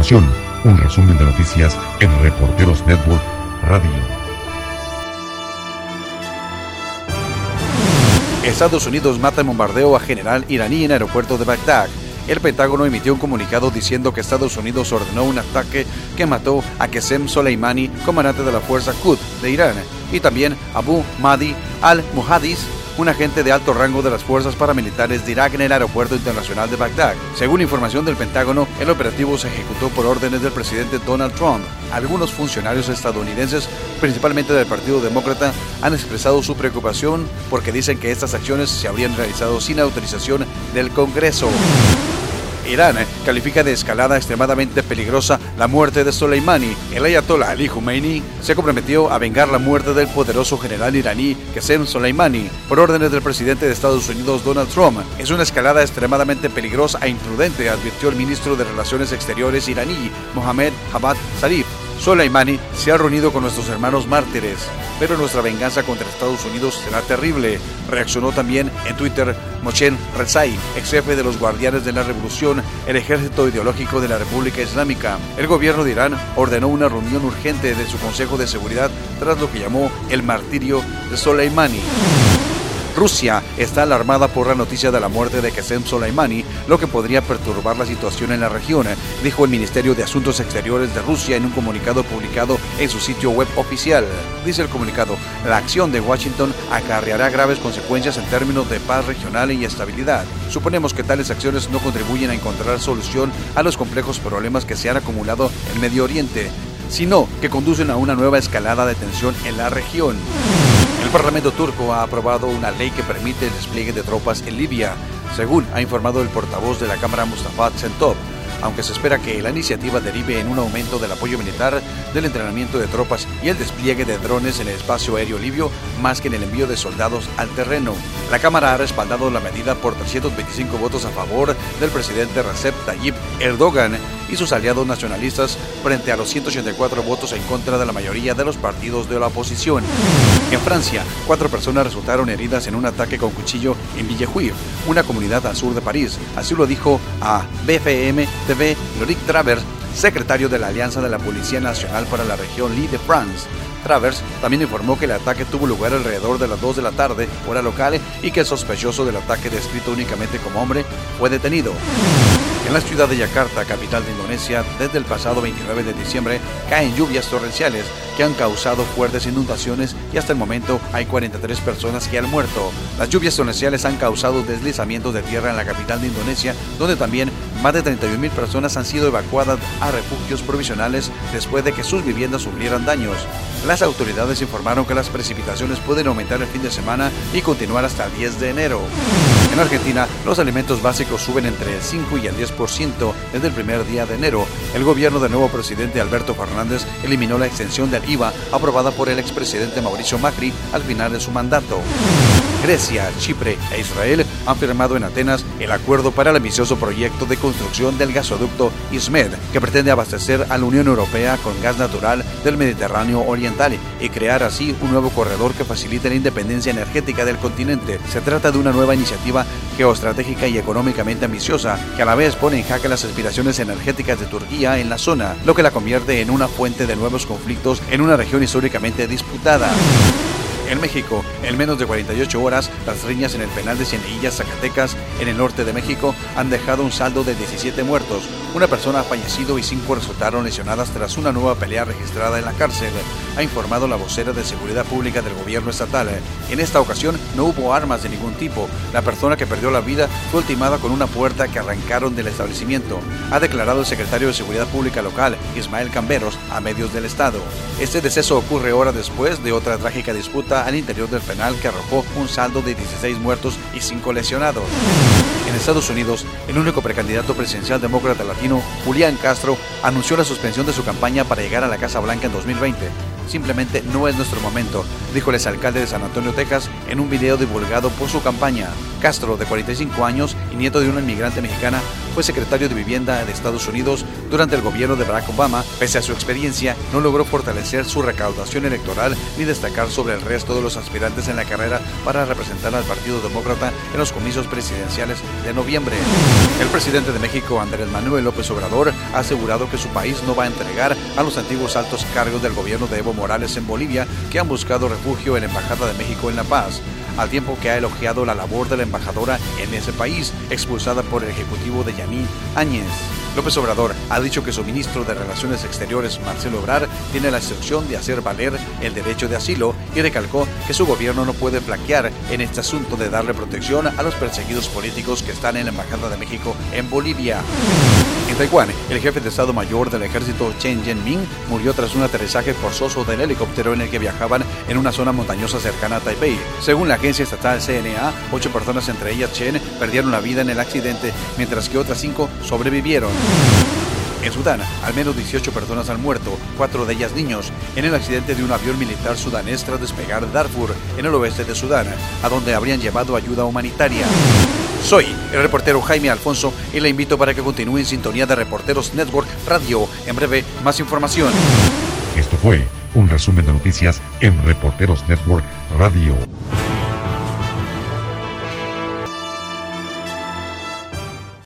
un resumen de noticias en Reporteros Network Radio. Estados Unidos mata en bombardeo a general iraní en aeropuerto de Bagdad. El Pentágono emitió un comunicado diciendo que Estados Unidos ordenó un ataque que mató a Qasem Soleimani, comandante de la fuerza Quds de Irán, y también Abu Mahdi al-Muhadis, un agente de alto rango de las fuerzas paramilitares de Irak en el aeropuerto internacional de Bagdad. Según información del Pentágono, el operativo se ejecutó por órdenes del presidente Donald Trump. Algunos funcionarios estadounidenses, principalmente del Partido Demócrata, han expresado su preocupación porque dicen que estas acciones se habrían realizado sin autorización del Congreso. Irán califica de escalada extremadamente peligrosa la muerte de Soleimani. El ayatollah Ali Khomeini se comprometió a vengar la muerte del poderoso general iraní Qasem Soleimani por órdenes del presidente de Estados Unidos Donald Trump. Es una escalada extremadamente peligrosa e imprudente, advirtió el ministro de Relaciones Exteriores iraní, Mohammad Javad Zarif. Soleimani se ha reunido con nuestros hermanos mártires, pero nuestra venganza contra Estados Unidos será terrible. Reaccionó también en Twitter Moshen Rezai, ex jefe de los Guardianes de la Revolución, el ejército ideológico de la República Islámica. El gobierno de Irán ordenó una reunión urgente de su Consejo de Seguridad tras lo que llamó el martirio de Soleimani. Rusia está alarmada por la noticia de la muerte de Qasem Soleimani, lo que podría perturbar la situación en la región, dijo el Ministerio de Asuntos Exteriores de Rusia en un comunicado publicado en su sitio web oficial. Dice el comunicado, la acción de Washington acarreará graves consecuencias en términos de paz regional y estabilidad. Suponemos que tales acciones no contribuyen a encontrar solución a los complejos problemas que se han acumulado en Medio Oriente, sino que conducen a una nueva escalada de tensión en la región. El Parlamento turco ha aprobado una ley que permite el despliegue de tropas en Libia, según ha informado el portavoz de la Cámara Mustafa Tsentov aunque se espera que la iniciativa derive en un aumento del apoyo militar, del entrenamiento de tropas y el despliegue de drones en el espacio aéreo libio, más que en el envío de soldados al terreno. La Cámara ha respaldado la medida por 325 votos a favor del presidente Recep Tayyip Erdogan y sus aliados nacionalistas frente a los 184 votos en contra de la mayoría de los partidos de la oposición. En Francia, cuatro personas resultaron heridas en un ataque con cuchillo en Villejuif, una comunidad al sur de París. Así lo dijo a BFM TV Loric Travers, secretario de la Alianza de la Policía Nacional para la región Lee de France. Travers también informó que el ataque tuvo lugar alrededor de las 2 de la tarde, hora local, y que el sospechoso del ataque descrito únicamente como hombre fue detenido. En la ciudad de Yakarta, capital de Indonesia, desde el pasado 29 de diciembre caen lluvias torrenciales que han causado fuertes inundaciones y hasta el momento hay 43 personas que han muerto. Las lluvias torrenciales han causado deslizamientos de tierra en la capital de Indonesia, donde también más de 31.000 personas han sido evacuadas a refugios provisionales después de que sus viviendas sufrieran daños. Las autoridades informaron que las precipitaciones pueden aumentar el fin de semana y continuar hasta el 10 de enero. En Argentina, los alimentos básicos suben entre el 5 y el 10% desde el primer día de enero. El gobierno del nuevo presidente Alberto Fernández eliminó la extensión del Aprobada por el expresidente Mauricio Macri al final de su mandato. Grecia, Chipre e Israel han firmado en Atenas el acuerdo para el ambicioso proyecto de construcción del gasoducto ISMED, que pretende abastecer a la Unión Europea con gas natural del Mediterráneo Oriental y crear así un nuevo corredor que facilite la independencia energética del continente. Se trata de una nueva iniciativa geoestratégica y económicamente ambiciosa, que a la vez pone en jaque las aspiraciones energéticas de Turquía en la zona, lo que la convierte en una fuente de nuevos conflictos en una región históricamente disputada. En México, en menos de 48 horas, las riñas en el penal de Cieneguillas, Zacatecas, en el norte de México, han dejado un saldo de 17 muertos. Una persona ha fallecido y cinco resultaron lesionadas tras una nueva pelea registrada en la cárcel, ha informado la vocera de Seguridad Pública del gobierno estatal. En esta ocasión no hubo armas de ningún tipo. La persona que perdió la vida fue ultimada con una puerta que arrancaron del establecimiento, ha declarado el secretario de Seguridad Pública local, Ismael Camberos, a medios del Estado. Este deceso ocurre horas después de otra trágica disputa al interior del penal que arrojó un saldo de 16 muertos y 5 lesionados. En Estados Unidos, el único precandidato presidencial demócrata latino, Julián Castro, anunció la suspensión de su campaña para llegar a la Casa Blanca en 2020. simplemente no es nuestro momento, dijo el exalcalde de San Antonio, Texas, en un video divulgado por su campaña. Castro, de 45 años y nieto de una inmigrante mexicana, fue secretario de Vivienda de Estados Unidos durante el gobierno de Barack Obama. Pese a su experiencia, no logró fortalecer su recaudación electoral ni destacar sobre el resto de los aspirantes en la carrera para representar al Partido Demócrata en los comicios presidenciales de noviembre. El presidente de México, Andrés Manuel López Obrador, ha asegurado que su país no va a entregar a los antiguos altos cargos del gobierno de Evo Morales en Bolivia que han buscado refugio en la Embajada de México en La Paz al tiempo que ha elogiado la labor de la embajadora en ese país, expulsada por el ejecutivo de Yaní Áñez. López Obrador ha dicho que su ministro de Relaciones Exteriores, Marcelo Obrar, tiene la instrucción de hacer valer el derecho de asilo y recalcó que su gobierno no puede flaquear en este asunto de darle protección a los perseguidos políticos que están en la Embajada de México en Bolivia. Taiwán, el jefe de Estado Mayor del ejército Chen Jianming murió tras un aterrizaje forzoso del helicóptero en el que viajaban en una zona montañosa cercana a Taipei. Según la agencia estatal CNA, ocho personas, entre ellas Chen, perdieron la vida en el accidente, mientras que otras cinco sobrevivieron. En Sudán, al menos 18 personas han muerto, cuatro de ellas niños, en el accidente de un avión militar sudanés tras despegar de Darfur, en el oeste de Sudán, a donde habrían llevado ayuda humanitaria. Soy el reportero Jaime Alfonso y le invito para que continúe en sintonía de Reporteros Network Radio. En breve, más información. Esto fue un resumen de noticias en Reporteros Network Radio.